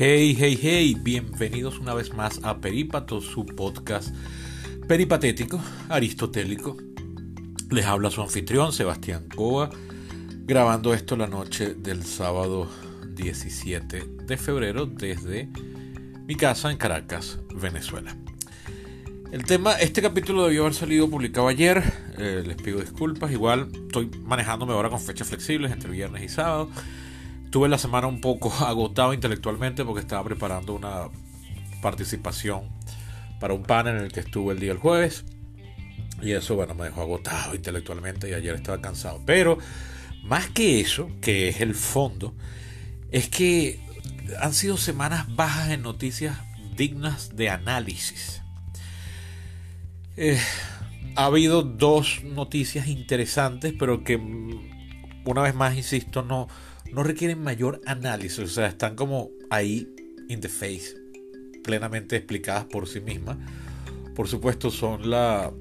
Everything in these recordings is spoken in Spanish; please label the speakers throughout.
Speaker 1: Hey, hey, hey, bienvenidos una vez más a Perípato, su podcast peripatético, aristotélico. Les habla su anfitrión, Sebastián Coa, grabando esto la noche del sábado 17 de febrero desde mi casa en Caracas, Venezuela. El tema, este capítulo debió haber salido publicado ayer, eh, les pido disculpas, igual estoy manejándome ahora con fechas flexibles entre viernes y sábado. Tuve la semana un poco agotado intelectualmente porque estaba preparando una participación para un panel en el que estuve el día del jueves. Y eso, bueno, me dejó agotado intelectualmente y ayer estaba cansado. Pero más que eso, que es el fondo, es que han sido semanas bajas en noticias dignas de análisis. Eh, ha habido dos noticias interesantes, pero que una vez más, insisto, no, no requieren mayor análisis, o sea, están como ahí in the face, plenamente explicadas por sí mismas. Por supuesto, son la,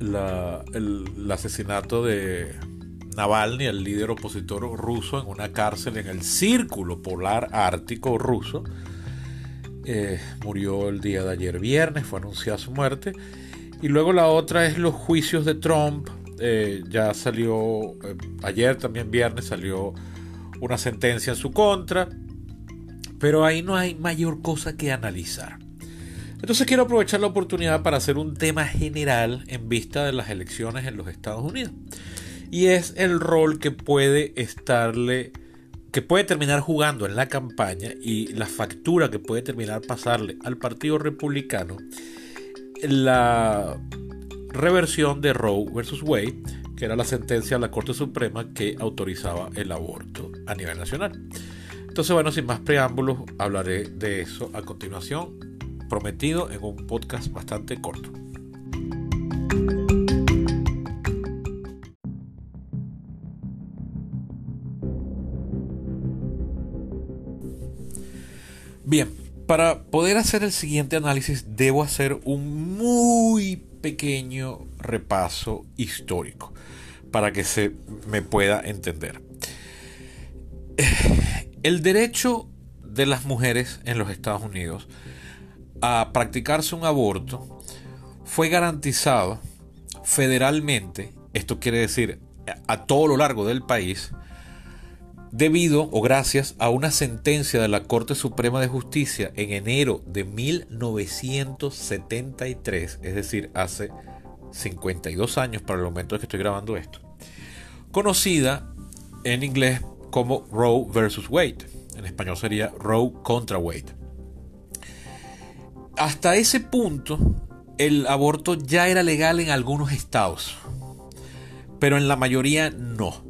Speaker 1: el, asesinato de Navalny, el líder opositor ruso, en una cárcel en el Círculo Polar Ártico ruso. Eh, murió el día de ayer viernes, fue anunciada su muerte. Y luego la otra es los juicios de Trump eh, ya salió, eh, ayer también viernes salió una sentencia en su contra, pero ahí no hay mayor cosa que analizar. Entonces quiero aprovechar la oportunidad para hacer un tema general en vista de las elecciones en los Estados Unidos. Y es el rol que puede estarle, que puede terminar jugando en la campaña y la factura que puede terminar pasarle al Partido Republicano la reversión de Roe versus Wade, que era la sentencia de la Corte Suprema que autorizaba el aborto a nivel nacional. Entonces, bueno, sin más preámbulos, hablaré de eso a continuación, prometido en un podcast bastante corto. Bien, para poder hacer el siguiente análisis debo hacer un muy pequeño repaso histórico para que se me pueda entender. El derecho de las mujeres en los Estados Unidos a practicarse un aborto fue garantizado federalmente, esto quiere decir a todo lo largo del país, debido o gracias a una sentencia de la Corte Suprema de Justicia en enero de 1973, es decir, hace 52 años para el momento en que estoy grabando esto, conocida en inglés como Roe versus Wade, en español sería Roe contra Wade. Hasta ese punto, el aborto ya era legal en algunos estados, pero en la mayoría no.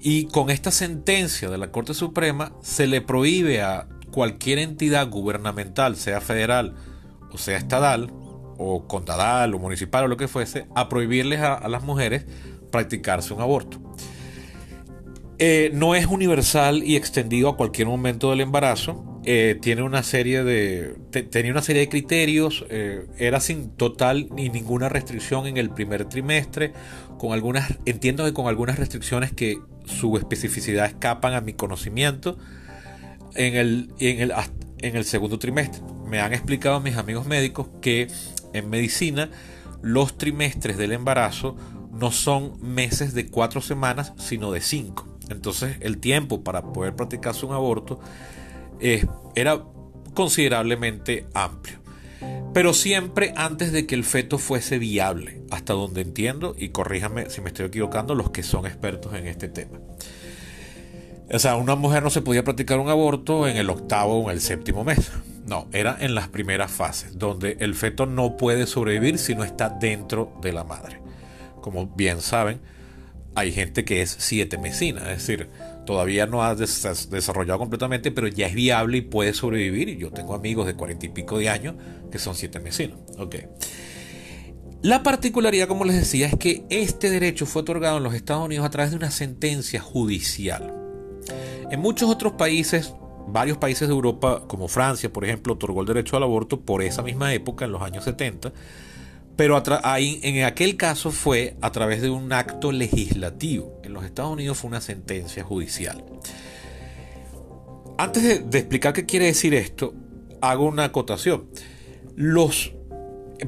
Speaker 1: Y con esta sentencia de la Corte Suprema se le prohíbe a cualquier entidad gubernamental, sea federal o sea estatal, o condadal o municipal o lo que fuese, a prohibirles a, las mujeres practicarse un aborto. Eh, no es universal y extendido a cualquier momento del embarazo. Eh, tiene una serie de. tenía una serie de criterios. Eh, era sin total ni ninguna restricción en el primer trimestre. Con algunas. Entiendo que con algunas restricciones que su especificidad escapan a mi conocimiento en el, en el, en el segundo trimestre. Me han explicado mis amigos médicos que en medicina los trimestres del embarazo no son meses de cuatro semanas, sino de cinco. Entonces el tiempo para poder practicarse un aborto eh, era considerablemente amplio pero siempre antes de que el feto fuese viable, hasta donde entiendo, y corríjame si me estoy equivocando, los que son expertos en este tema. O sea, una mujer no se podía practicar un aborto en el octavo o en el séptimo mes. No, era en las primeras fases, donde el feto no puede sobrevivir si no está dentro de la madre. Como bien saben, hay gente que es siete mesina, es decir, todavía no ha desarrollado completamente, pero ya es viable y puede sobrevivir. Y yo tengo amigos de cuarenta y pico de años que son siete mesinos. Okay. La particularidad, como les decía, es que este derecho fue otorgado en los Estados Unidos a través de una sentencia judicial. En muchos otros países, varios países de Europa, como Francia, por ejemplo, otorgó el derecho al aborto por esa misma época, en los años 70, pero ahí, en aquel caso fue a través de un acto legislativo. En los Estados Unidos fue una sentencia judicial. antes de, explicar qué quiere decir esto, hago una acotación. Los,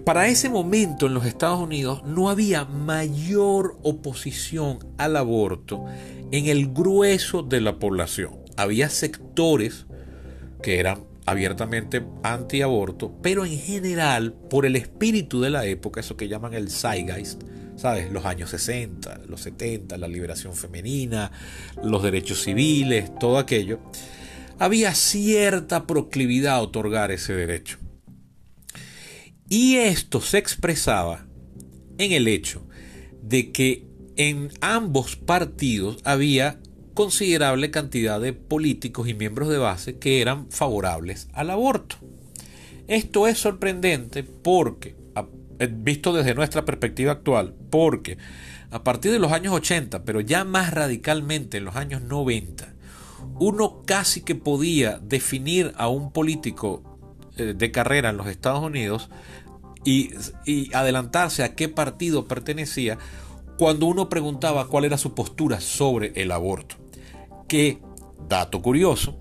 Speaker 1: para ese momento en los Estados Unidos no había mayor oposición al aborto en el grueso de la población. Había sectores que eran abiertamente anti-aborto, pero en general, por el espíritu de la época, eso que llaman el zeitgeist, ¿sabes? Los años 60, los 70, la liberación femenina, los derechos civiles, todo aquello, había cierta proclividad a otorgar ese derecho. Y esto se expresaba en el hecho de que en ambos partidos había considerable cantidad de políticos y miembros de base que eran favorables al aborto. Esto es sorprendente porque, eh, visto desde nuestra perspectiva actual, porque a partir de los años 80, pero ya más radicalmente en los años 90, uno casi que podía definir a un político eh, de carrera en los Estados Unidos y, y adelantarse a qué partido pertenecía cuando uno preguntaba cuál era su postura sobre el aborto que, dato curioso,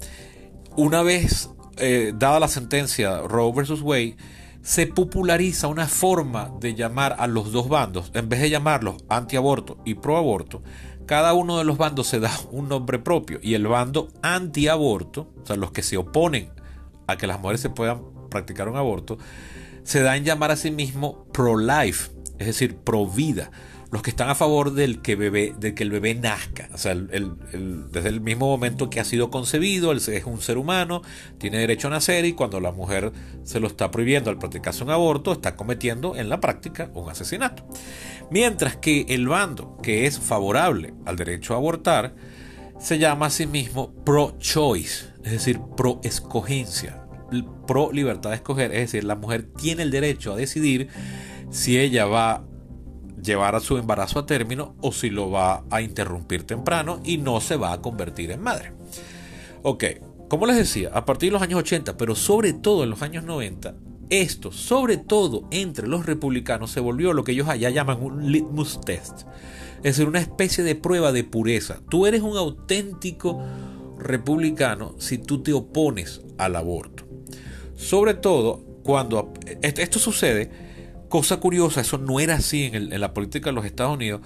Speaker 1: una vez eh, dada la sentencia Roe versus Wade, se populariza una forma de llamar a los dos bandos, en vez de llamarlos antiaborto y proaborto, cada uno de los bandos se da un nombre propio y el bando antiaborto, o sea, los que se oponen a que las mujeres se puedan practicar un aborto, se da en llamar a sí mismo pro-life, es decir, pro vida los que están a favor del que, bebé, que el bebé nazca. O sea, desde el mismo momento que ha sido concebido, él es un ser humano, tiene derecho a nacer y cuando la mujer se lo está prohibiendo al practicarse un aborto, está cometiendo en la práctica un asesinato. Mientras que el bando que es favorable al derecho a abortar se llama a sí mismo pro-choice, es decir, pro-escogencia, pro-libertad de escoger, es decir, la mujer tiene el derecho a decidir si ella va llevar a su embarazo a término o si lo va a interrumpir temprano y no se va a convertir en madre. Ok, como les decía, a partir de los años 80, pero sobre todo en los años 90, esto, sobre todo entre los republicanos, se volvió lo que ellos allá llaman un litmus test. Es decir, una especie de prueba de pureza. Tú eres un auténtico republicano si tú te opones al aborto. Sobre todo cuando esto sucede cosa curiosa, eso no era así en, la política de los Estados Unidos,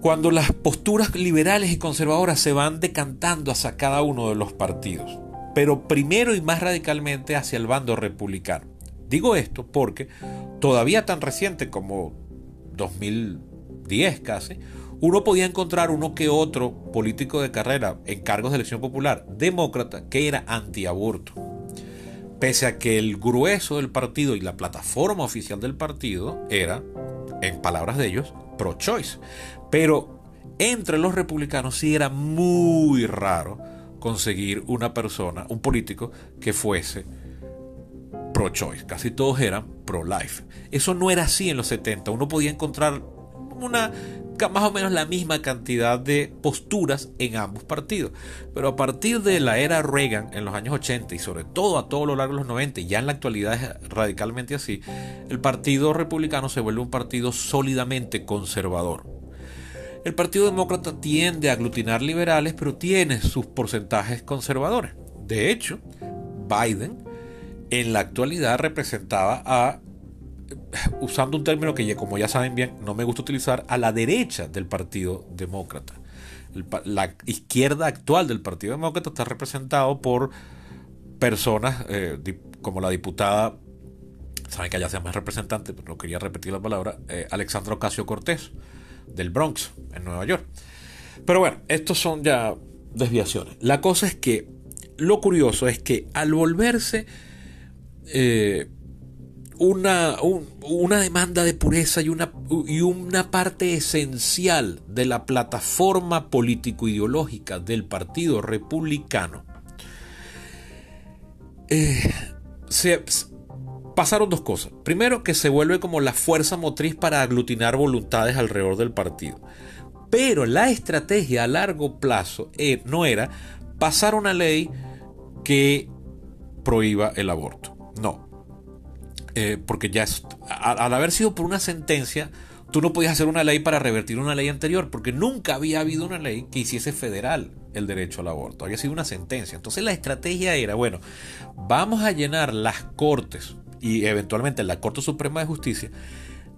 Speaker 1: cuando las posturas liberales y conservadoras se van decantando hacia cada uno de los partidos, pero primero y más radicalmente hacia el bando republicano. Digo esto porque todavía tan reciente como 2010 casi, uno podía encontrar uno que otro político de carrera en cargos de elección popular demócrata que era antiaborto pese a que el grueso del partido y la plataforma oficial del partido era, en palabras de ellos, pro-choice. Pero entre los republicanos sí era muy raro conseguir una persona, un político, que fuese pro-choice. Casi todos eran pro-life. Eso no era así en los 70. Uno podía encontrar una más o menos la misma cantidad de posturas en ambos partidos. Pero a partir de la era Reagan en los años 80 y sobre todo a todo lo largo de los 90 y ya en la actualidad es radicalmente así, el Partido Republicano se vuelve un partido sólidamente conservador. El Partido Demócrata tiende a aglutinar liberales, pero tiene sus porcentajes conservadores. De hecho, Biden en la actualidad representaba a usando un término que como ya saben bien no me gusta utilizar, a la derecha del Partido Demócrata. la izquierda actual del Partido Demócrata está representado por personas eh, como la diputada, saben que allá sea más representante, pero no quería repetir la palabra, eh, Alexandra Ocasio Cortés, del Bronx, en Nueva York. Pero bueno, estos son ya desviaciones. La cosa es que lo curioso es que al volverse eh, una, una demanda de pureza y una, y una parte esencial de la plataforma político-ideológica del Partido Republicano, eh, se, pasaron dos cosas. Primero, que se vuelve como la fuerza motriz para aglutinar voluntades alrededor del partido. Pero la estrategia a largo plazo eh, no era pasar una ley que prohíba el aborto. No, eh, porque ya al, haber sido por una sentencia, tú no podías hacer una ley para revertir una ley anterior, porque nunca había habido una ley que hiciese federal el derecho al aborto. Había sido una sentencia. Entonces la estrategia era, bueno, vamos a llenar las cortes y eventualmente la Corte Suprema de Justicia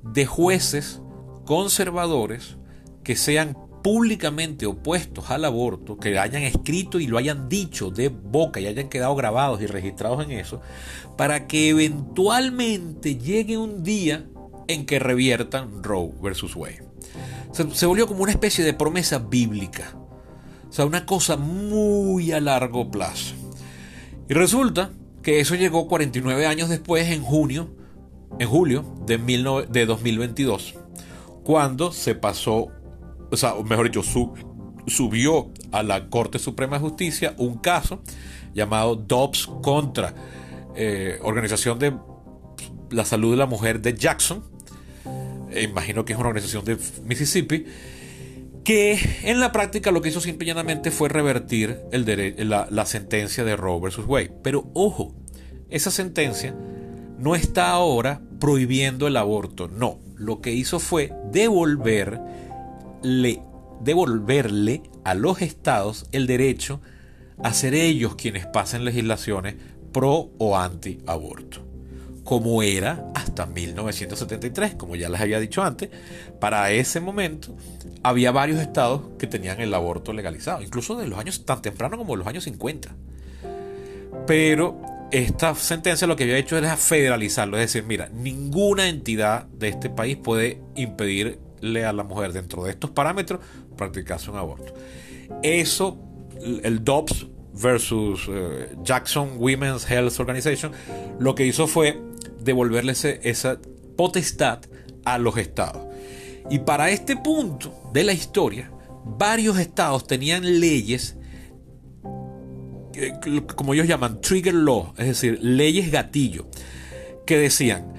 Speaker 1: de jueces conservadores que sean públicamente opuestos al aborto, que hayan escrito y lo hayan dicho de boca y hayan quedado grabados y registrados en eso, para que eventualmente llegue un día en que reviertan Roe versus Wade. Se, volvió como una especie de promesa bíblica. O sea, una cosa muy a largo plazo. Y resulta que eso llegó 49 años después, en junio, en julio de, de 2022, cuando se pasó, o sea, mejor dicho, subió a la Corte Suprema de Justicia un caso llamado Dobbs contra eh, Organización de la Salud de la Mujer de Jackson, eh, imagino que es una organización de Mississippi, que en la práctica lo que hizo simple y llanamente fue revertir la, la, sentencia de Roe versus Wade. Pero ojo, esa sentencia no está ahora prohibiendo el aborto, no. Lo que hizo fue devolverle, devolverle a los estados el derecho a ser ellos quienes pasen legislaciones pro o anti aborto como era hasta 1973, como ya les había dicho antes. Para ese momento había varios estados que tenían el aborto legalizado, incluso de los años tan temprano como los años 50. Pero esta sentencia lo que había hecho era federalizarlo, es decir, mira, ninguna entidad de este país puede impedirle a la mujer dentro de estos parámetros practicarse un aborto. Eso, el DOPS versus eh, Jackson Women's Health Organization, lo que hizo fue devolverle esa potestad a los estados. Y para este punto de la historia, varios estados tenían leyes, como ellos llaman, trigger law, es decir, leyes gatillo, que decían,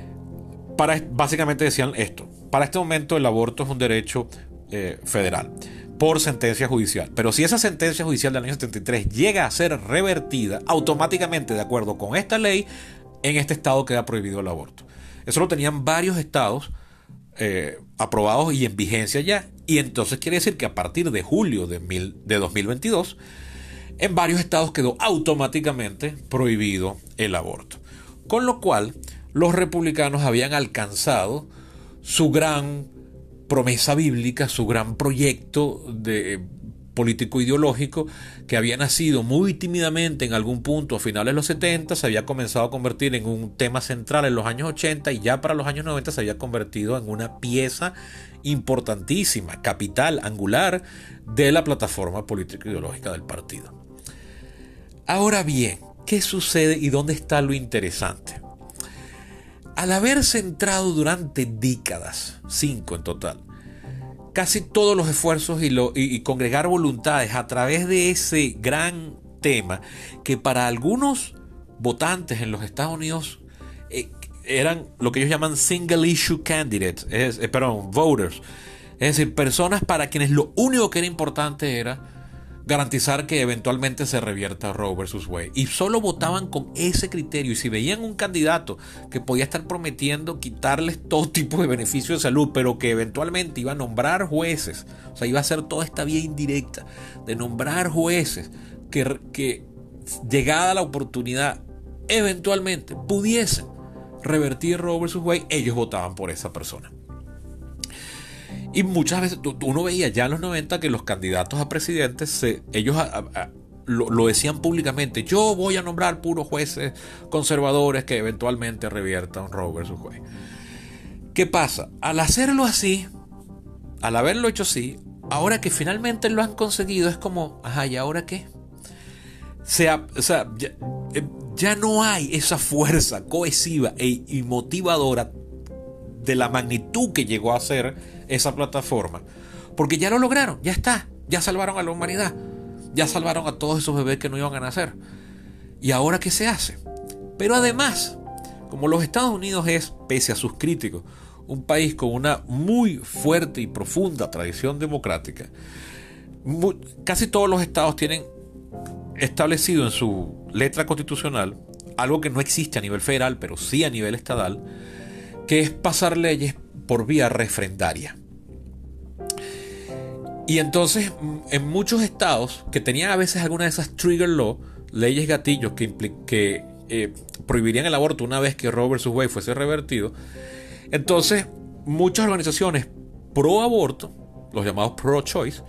Speaker 1: para, básicamente decían esto, para este momento el aborto es un derecho eh, federal por sentencia judicial. Pero si esa sentencia judicial del año 73 llega a ser revertida, automáticamente, de acuerdo con esta ley, en este estado queda prohibido el aborto. Eso lo tenían varios estados eh, aprobados y en vigencia ya. Y entonces quiere decir que a partir de julio de, de 2022, en varios estados quedó automáticamente prohibido el aborto. Con lo cual, los republicanos habían alcanzado su gran promesa bíblica, su gran proyecto de político ideológico que había nacido muy tímidamente en algún punto a finales de los 70, se había comenzado a convertir en un tema central en los años 80 y ya para los años 90 se había convertido en una pieza importantísima, capital, angular de la plataforma político ideológica del partido. Ahora bien, ¿qué sucede y dónde está lo interesante? Al haber centrado durante décadas, cinco en total, casi todos los esfuerzos y, congregar voluntades a través de ese gran tema que para algunos votantes en los Estados Unidos eh, eran lo que ellos llaman single issue candidates, es, eh, perdón, voters. Es decir, personas para quienes lo único que era importante era garantizar que eventualmente se revierta Roe versus Wade. Y solo votaban con ese criterio. Y si veían un candidato que podía estar prometiendo quitarles todo tipo de beneficios de salud, pero que eventualmente iba a nombrar jueces, o sea, iba a hacer toda esta vía indirecta de nombrar jueces que, que llegada la oportunidad, eventualmente pudiesen revertir Roe versus Wade, ellos votaban por esa persona. Y muchas veces uno veía ya en los 90 que los candidatos a presidentes, ellos lo, decían públicamente, yo voy a nombrar puros jueces conservadores que eventualmente reviertan Roe versus Wade. ¿Qué pasa? Al hacerlo así, al haberlo hecho así, ahora que finalmente lo han conseguido, es como, ajá, ¿y ahora qué? Sea, o sea, ya, eh, ya, no hay esa fuerza cohesiva e, y motivadora de la magnitud que llegó a ser esa plataforma. Porque ya lo lograron, ya está, ya salvaron a la humanidad, ya salvaron a todos esos bebés que no iban a nacer. ¿Y ahora qué se hace? Pero además, como los Estados Unidos es, pese a sus críticos, un país con una muy fuerte y profunda tradición democrática, casi todos los estados tienen establecido en su letra constitucional algo que no existe a nivel federal, pero sí a nivel estatal, que es pasar leyes por vía refrendaria. Y entonces, mm, en muchos estados que tenían a veces alguna de esas trigger law, leyes gatillos que, que eh, prohibirían el aborto una vez que Roe vs. Wade fuese revertido, entonces muchas organizaciones pro aborto, los llamados pro choice,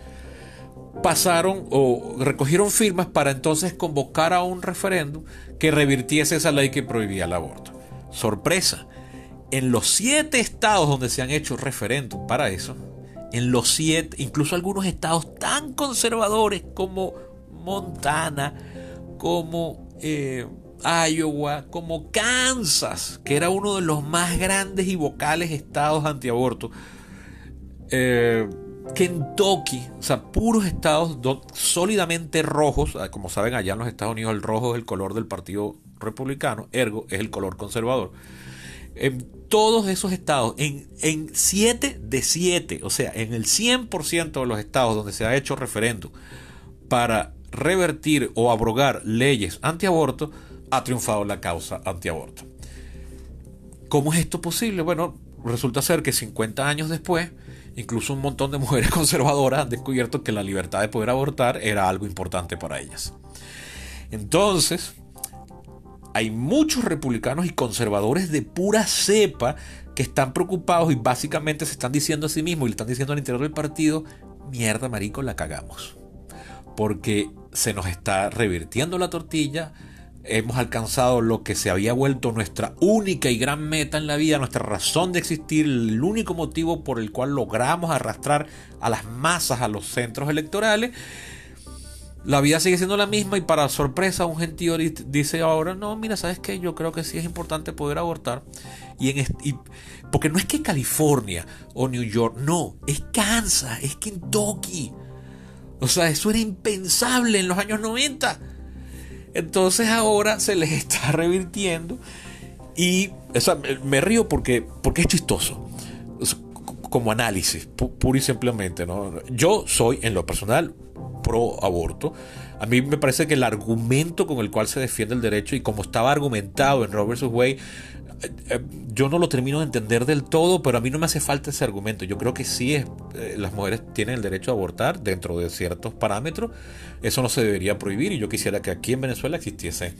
Speaker 1: pasaron o recogieron firmas para entonces convocar a un referéndum que revirtiese esa ley que prohibía el aborto. Sorpresa, en los siete estados donde se han hecho referéndum para eso, en los siete, incluso algunos estados tan conservadores como Montana, como eh, Iowa, como Kansas, que era uno de los más grandes y vocales estados antiaborto, eh, Kentucky, o sea, puros estados sólidamente rojos, ah, como saben allá en los Estados Unidos el rojo es el color del Partido Republicano, ergo es el color conservador. En todos esos estados, en 7 de 7, o sea, en el 100% de los estados donde se ha hecho referéndum para revertir o abrogar leyes antiaborto, ha triunfado la causa antiaborto. ¿Cómo es esto posible? Bueno, resulta ser que 50 años después, incluso un montón de mujeres conservadoras han descubierto que la libertad de poder abortar era algo importante para ellas. Entonces, hay muchos republicanos y conservadores de pura cepa que están preocupados y básicamente se están diciendo a sí mismos y le están diciendo al interior del partido, mierda marico, la cagamos. Porque se nos está revirtiendo la tortilla, hemos alcanzado lo que se había vuelto nuestra única y gran meta en la vida, nuestra razón de existir, el único motivo por el cual logramos arrastrar a las masas a los centros electorales. La vida sigue siendo la misma y para sorpresa un gentío dice ahora, no, mira, ¿sabes qué? Yo creo que sí es importante poder abortar. Y en porque no es que California o New York, no, es Kansas, es Kentucky. O sea, eso era impensable en los años 90. Entonces ahora se les está revirtiendo y me río porque, porque es chistoso. Como análisis, puro y simplemente. ¿no? Yo soy, en lo personal, pro aborto. A mí me parece que el argumento con el cual se defiende el derecho y como estaba argumentado en Robert Way eh, eh, yo no lo termino de entender del todo, pero a mí no me hace falta ese argumento. Yo creo que sí, es, eh, las mujeres tienen el derecho a abortar dentro de ciertos parámetros. Eso no se debería prohibir y yo quisiera que aquí en Venezuela existiese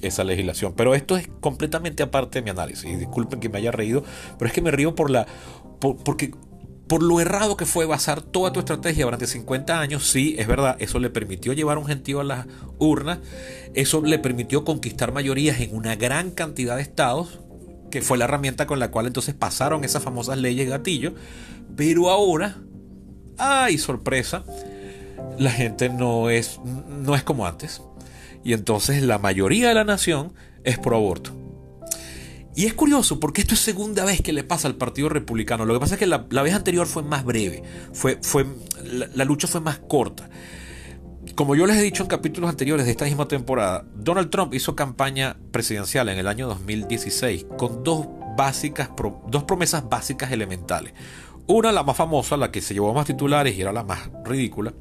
Speaker 1: esa legislación. Pero esto es completamente aparte de mi análisis. Y disculpen que me haya reído, pero es que me río por la... porque por lo errado que fue basar toda tu estrategia durante 50 años, sí, es verdad, eso le permitió llevar un gentío a las urnas, eso le permitió conquistar mayorías en una gran cantidad de estados, que fue la herramienta con la cual entonces pasaron esas famosas leyes gatillo, pero ahora, ay, sorpresa, la gente no es, no es como antes. Y entonces la mayoría de la nación es pro aborto. Y es curioso porque esto es segunda vez que le pasa al Partido Republicano. Lo que pasa es que la, vez anterior fue más breve, fue, fue, la lucha fue más corta. Como yo les he dicho en capítulos anteriores de esta misma temporada, Donald Trump hizo campaña presidencial en el año 2016 con dos, básicas, dos promesas básicas elementales. Una, la más famosa, la que se llevó más titulares y era la más ridícula,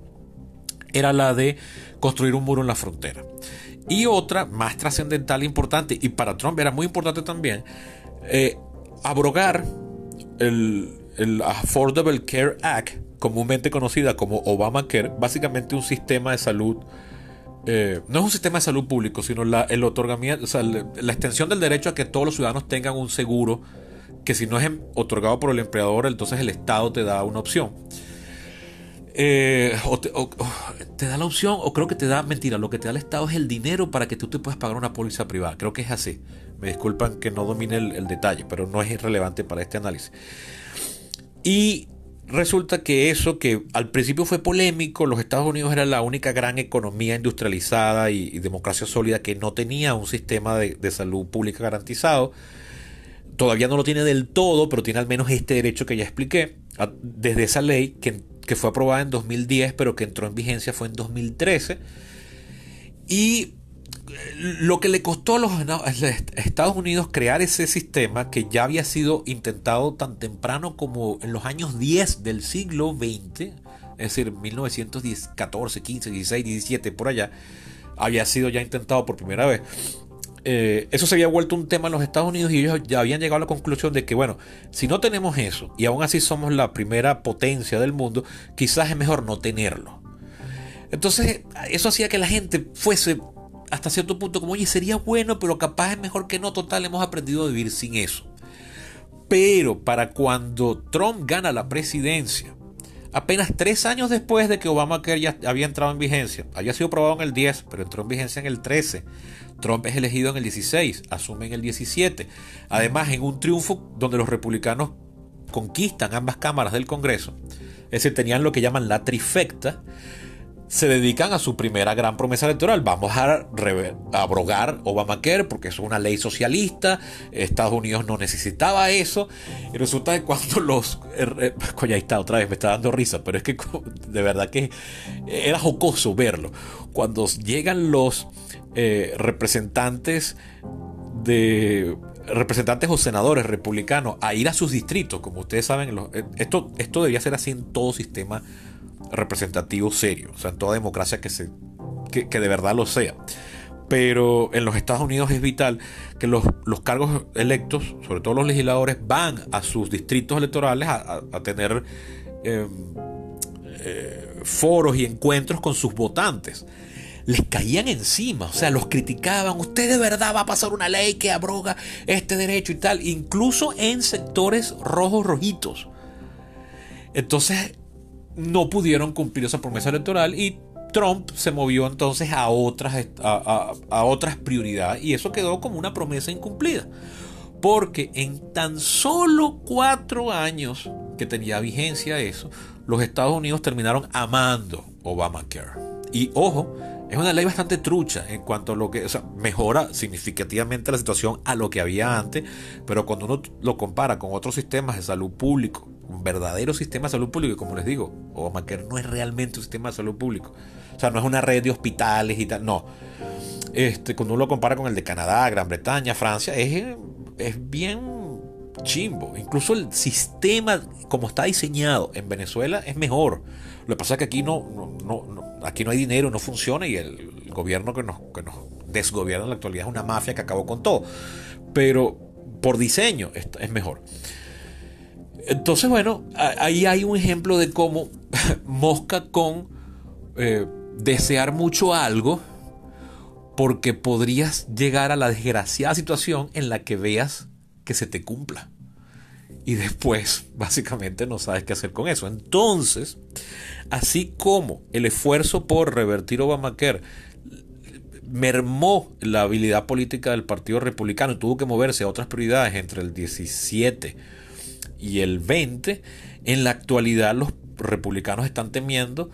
Speaker 1: era la de construir un muro en la frontera. Y otra, más trascendental importante, y para Trump era muy importante también, eh, abrogar el, el Affordable Care Act, comúnmente conocida como Obamacare, básicamente un sistema de salud, eh, no es un sistema de salud público, sino la, el otorgamiento, la extensión del derecho a que todos los ciudadanos tengan un seguro, que si no es em, otorgado por el empleador, entonces el Estado te da una opción. Eh, o, te, da la opción, o creo que te da, mentira, lo que te da el Estado es el dinero para que tú te puedas pagar una póliza privada. Creo que es así. Me disculpan que no domine el, detalle, pero no es irrelevante para este análisis. Y resulta que eso que al principio fue polémico, los Estados Unidos era la única gran economía industrializada y, democracia sólida que no tenía un sistema de, salud pública garantizado. Todavía no lo tiene del todo, pero tiene al menos este derecho que ya expliqué, desde esa ley que, que fue aprobada en 2010, pero que entró en vigencia fue en 2013. Y lo que le costó a los Estados Unidos crear ese sistema que ya había sido intentado tan temprano como en los años 10 del siglo XX, es decir, 1914, 15, 16, 17, por allá, había sido ya intentado por primera vez. Eh, eso se había vuelto un tema en los Estados Unidos y ellos ya habían llegado a la conclusión de que, bueno, si no tenemos eso y aún así somos la primera potencia del mundo, quizás es mejor no tenerlo. Entonces, eso hacía que la gente fuese hasta cierto punto como, oye, sería bueno, pero capaz es mejor que no, total, hemos aprendido a vivir sin eso. Pero para cuando Trump gana la presidencia, apenas tres años después de que Obama ya había entrado en vigencia, había sido aprobado en el 10, pero entró en vigencia en el 13, Trump es elegido en el 16, asume en el 17. Además, en un triunfo donde los republicanos conquistan ambas cámaras del Congreso, es tenían lo que llaman la trifecta, se dedican a su primera gran promesa electoral. Vamos a, abrogar Obamacare porque es una ley socialista. Estados Unidos no necesitaba eso. Y resulta que cuando los... Eh, coño, ahí está, otra vez me está dando risa, pero es que de verdad que era jocoso verlo. Cuando llegan los eh, representantes de representantes o senadores republicanos a ir a sus distritos, como ustedes saben, eh, esto, esto debería ser así en todo sistema representativo serio, o sea, en toda democracia que, se, que, de verdad lo sea. Pero en los Estados Unidos es vital que los, cargos electos, sobre todo los legisladores, van a sus distritos electorales a, tener em, eh, foros y encuentros con sus votantes les caían encima, o sea, los criticaban, usted de verdad va a pasar una ley que abroga este derecho y tal, incluso en sectores rojos rojitos. Entonces, no pudieron cumplir esa promesa electoral y Trump se movió entonces a otras, a, otras prioridades y eso quedó como una promesa incumplida. Porque en tan solo cuatro años que tenía vigencia eso, los Estados Unidos terminaron amando Obamacare. Y ojo, es una ley bastante trucha en cuanto a lo que, o sea, mejora significativamente la situación a lo que había antes, pero cuando uno lo compara con otros sistemas de salud público, un verdadero sistema de salud público, como les digo, Obamacare no es realmente un sistema de salud público, o sea, no es una red de hospitales y tal, no. Este, cuando uno lo compara con el de Canadá, Gran Bretaña, Francia, es, es bien chimbo. Incluso el sistema como está diseñado en Venezuela es mejor. Lo que pasa es que aquí no, aquí no hay dinero, no funciona y el, gobierno que nos, que nos desgobierna en la actualidad es una mafia que acabó con todo. Pero por diseño es, mejor. Entonces, bueno, ahí hay un ejemplo de cómo mosca con eh, desear mucho algo porque podrías llegar a la desgraciada situación en la que veas que se te cumpla y después básicamente no sabes qué hacer con eso. Entonces, así como el esfuerzo por revertir Obamacare mermó la habilidad política del Partido Republicano y tuvo que moverse a otras prioridades entre el 17 y el 20, en la actualidad los republicanos están temiendo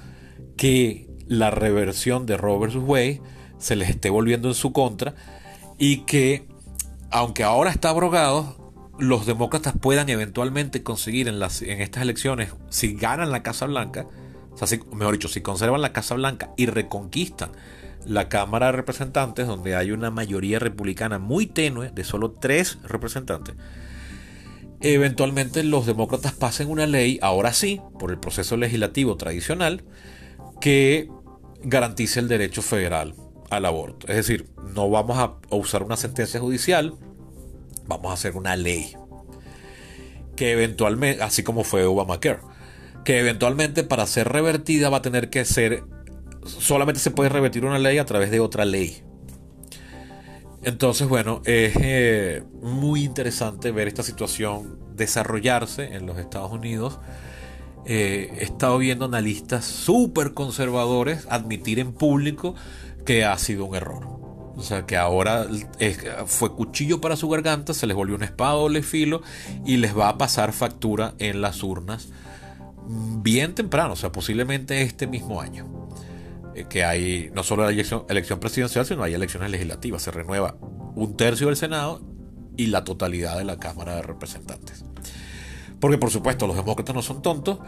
Speaker 1: que la reversión de Roe Wade se les esté volviendo en su contra y que aunque ahora está abrogado, los demócratas puedan eventualmente conseguir en, estas elecciones, si ganan la Casa Blanca, o sea, mejor dicho, si conservan la Casa Blanca y reconquistan la Cámara de Representantes, donde hay una mayoría republicana muy tenue, de solo tres representantes, eventualmente los demócratas pasen una ley, ahora sí, por el proceso legislativo tradicional, que garantice el derecho federal al aborto. Es decir, no vamos a usar una sentencia judicial, vamos a hacer una ley que eventualmente, así como fue Obamacare, que eventualmente para ser revertida va a tener que ser, solamente se puede revertir una ley a través de otra ley. Entonces, bueno, es eh, muy interesante ver esta situación desarrollarse en los Estados Unidos. Eh, he estado viendo analistas súper conservadores admitir en público que ha sido un error. O sea, que ahora fue cuchillo para su garganta, se les volvió un espada doble filo y les va a pasar factura en las urnas bien temprano, o sea, posiblemente este mismo año. Eh, que hay no solo la elección, elección presidencial, sino hay elecciones legislativas. Se renueva un tercio del Senado y la totalidad de la Cámara de Representantes. Porque por supuesto los demócratas no son tontos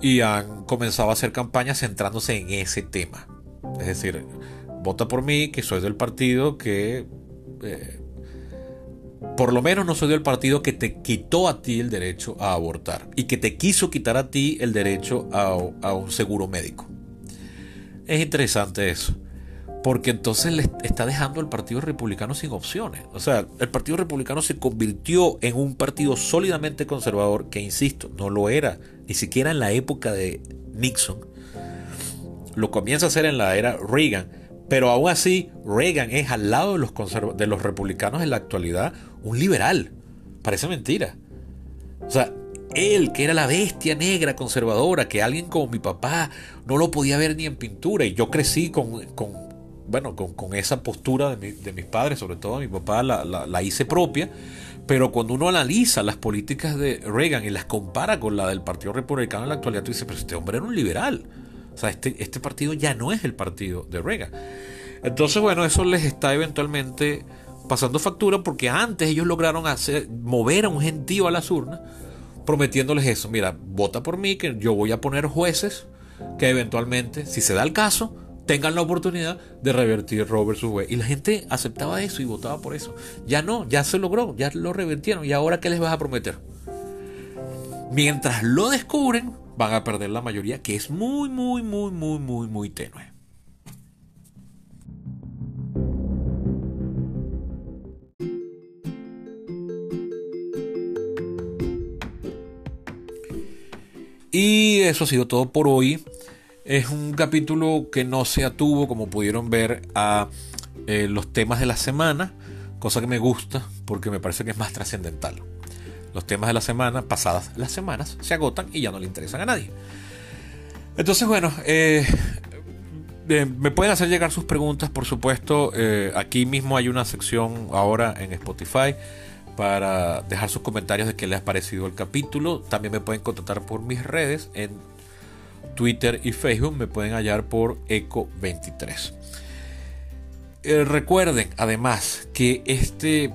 Speaker 1: y han comenzado a hacer campañas centrándose en ese tema. Es decir, vota por mí, que soy del partido que... Eh, por lo menos no soy del partido que te quitó a ti el derecho a abortar y que te quiso quitar a ti el derecho a, un seguro médico. Es interesante eso, porque entonces le está dejando al Partido Republicano sin opciones. O sea, el Partido Republicano se convirtió en un partido sólidamente conservador que, insisto, no lo era ni siquiera en la época de Nixon. Lo comienza a hacer en la era Reagan, pero aún así Reagan es al lado de los, de los republicanos en la actualidad un liberal. Parece mentira. O sea, él, que era la bestia negra conservadora, que alguien como mi papá no lo podía ver ni en pintura, y yo crecí con, bueno, con, esa postura de, mis padres, sobre todo mi papá, la, hice propia. Pero cuando uno analiza las políticas de Reagan y las compara con la del Partido Republicano en la actualidad, tú dices, pero este hombre era un liberal. O sea, este, este partido ya no es el partido de Reagan. Entonces, bueno, eso les está eventualmente pasando factura porque antes ellos lograron hacer, mover a un gentío a las urnas prometiéndoles eso. Mira, vota por mí, que yo voy a poner jueces que eventualmente, si se da el caso, tengan la oportunidad de revertir versus Wade. Y la gente aceptaba eso y votaba por eso. Ya no, ya se logró, ya lo revertieron. ¿Y ahora qué les vas a prometer? Mientras lo descubren, van a perder la mayoría, que es muy, muy, muy, muy, muy, muy tenue. Y eso ha sido todo por hoy. Es un capítulo que no se atuvo, como pudieron ver, a eh, los temas de la semana, cosa que me gusta porque me parece que es más trascendental. Los temas de la semana, pasadas las semanas, se agotan y ya no le interesan a nadie. Entonces, bueno, eh, eh, me pueden hacer llegar sus preguntas, por supuesto. aquí mismo hay una sección ahora en Spotify para dejar sus comentarios de qué les ha parecido el capítulo. También me pueden contactar por mis redes en Twitter y Facebook me pueden hallar por Eco23. Eh, recuerden además que este,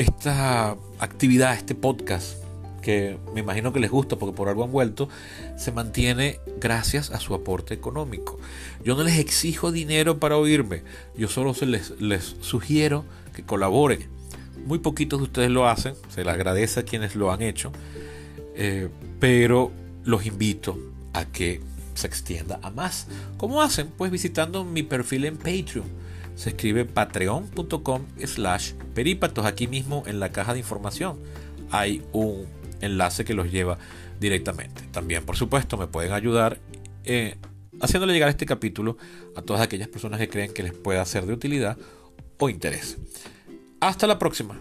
Speaker 1: esta actividad, este podcast, que me imagino que les gusta porque por algo han vuelto, se mantiene gracias a su aporte económico. Yo no les exijo dinero para oírme, yo solo les, les sugiero que colaboren. Muy poquitos de ustedes lo hacen, se les agradece a quienes lo han hecho, eh, pero los invito a que se extienda a más. ¿Cómo hacen? Pues visitando mi perfil en Patreon. Se escribe patreon.com slash perípatos. Aquí mismo en la caja de información hay un enlace que los lleva directamente. También, por supuesto, me pueden ayudar eh, haciéndole llegar este capítulo a todas aquellas personas que creen que les pueda ser de utilidad o interés. Hasta la próxima.